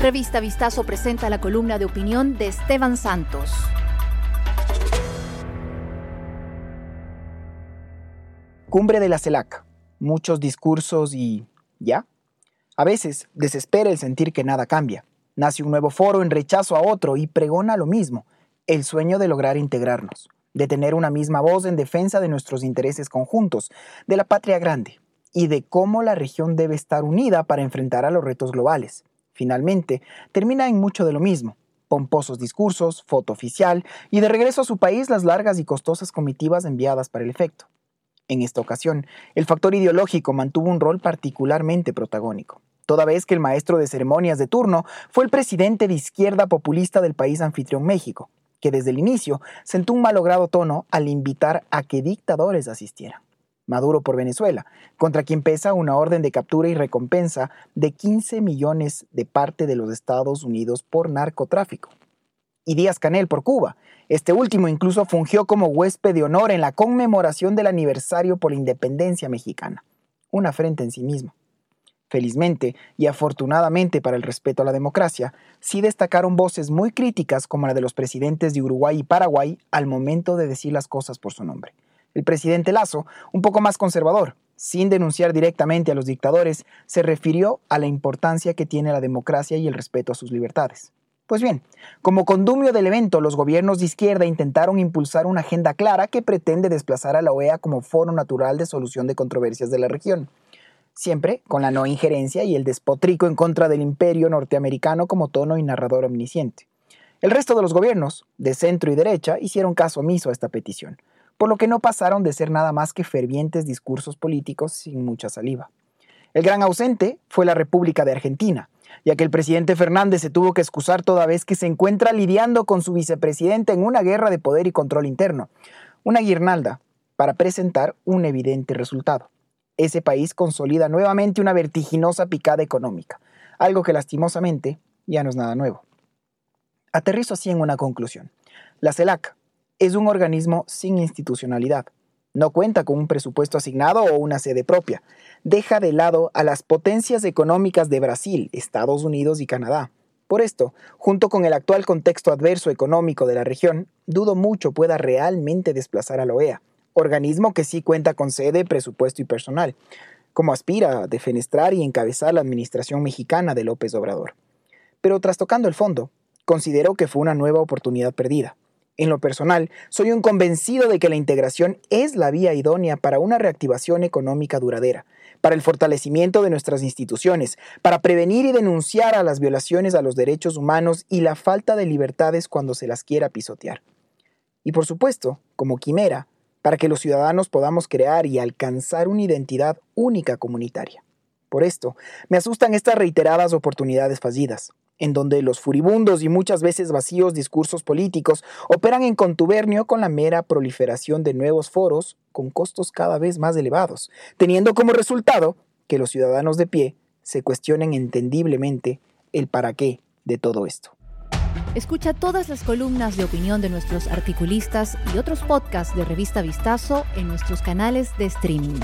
Revista Vistazo presenta la columna de opinión de Esteban Santos. Cumbre de la CELAC. Muchos discursos y... ¿ya? A veces desespera el sentir que nada cambia. Nace un nuevo foro en rechazo a otro y pregona lo mismo, el sueño de lograr integrarnos, de tener una misma voz en defensa de nuestros intereses conjuntos, de la patria grande y de cómo la región debe estar unida para enfrentar a los retos globales. Finalmente, termina en mucho de lo mismo. Pomposos discursos, foto oficial y de regreso a su país las largas y costosas comitivas enviadas para el efecto. En esta ocasión, el factor ideológico mantuvo un rol particularmente protagónico, toda vez que el maestro de ceremonias de turno fue el presidente de izquierda populista del país anfitrión México, que desde el inicio sentó un malogrado tono al invitar a que dictadores asistieran. Maduro por Venezuela, contra quien pesa una orden de captura y recompensa de 15 millones de parte de los Estados Unidos por narcotráfico. Y Díaz Canel por Cuba. Este último incluso fungió como huésped de honor en la conmemoración del aniversario por la independencia mexicana. Una frente en sí mismo. Felizmente y afortunadamente para el respeto a la democracia, sí destacaron voces muy críticas como la de los presidentes de Uruguay y Paraguay al momento de decir las cosas por su nombre. El presidente Lazo, un poco más conservador, sin denunciar directamente a los dictadores, se refirió a la importancia que tiene la democracia y el respeto a sus libertades. Pues bien, como condumio del evento, los gobiernos de izquierda intentaron impulsar una agenda clara que pretende desplazar a la OEA como foro natural de solución de controversias de la región, siempre con la no injerencia y el despotrico en contra del imperio norteamericano como tono y narrador omnisciente. El resto de los gobiernos, de centro y derecha, hicieron caso omiso a esta petición, por lo que no pasaron de ser nada más que fervientes discursos políticos sin mucha saliva. El gran ausente fue la República de Argentina, ya que el presidente Fernández se tuvo que excusar toda vez que se encuentra lidiando con su vicepresidente en una guerra de poder y control interno, una guirnalda para presentar un evidente resultado. Ese país consolida nuevamente una vertiginosa picada económica, algo que lastimosamente ya no es nada nuevo. Aterrizo así en una conclusión. La CELAC, es un organismo sin institucionalidad. No cuenta con un presupuesto asignado o una sede propia. Deja de lado a las potencias económicas de Brasil, Estados Unidos y Canadá. Por esto, junto con el actual contexto adverso económico de la región, dudo mucho pueda realmente desplazar a la OEA, organismo que sí cuenta con sede, presupuesto y personal, como aspira a defenestrar y encabezar la administración mexicana de López Obrador. Pero trastocando el fondo, considero que fue una nueva oportunidad perdida. En lo personal, soy un convencido de que la integración es la vía idónea para una reactivación económica duradera, para el fortalecimiento de nuestras instituciones, para prevenir y denunciar a las violaciones a los derechos humanos y la falta de libertades cuando se las quiera pisotear. Y por supuesto, como quimera, para que los ciudadanos podamos crear y alcanzar una identidad única comunitaria. Por esto, me asustan estas reiteradas oportunidades fallidas, en donde los furibundos y muchas veces vacíos discursos políticos operan en contubernio con la mera proliferación de nuevos foros con costos cada vez más elevados, teniendo como resultado que los ciudadanos de pie se cuestionen entendiblemente el para qué de todo esto. Escucha todas las columnas de opinión de nuestros articulistas y otros podcasts de Revista Vistazo en nuestros canales de streaming.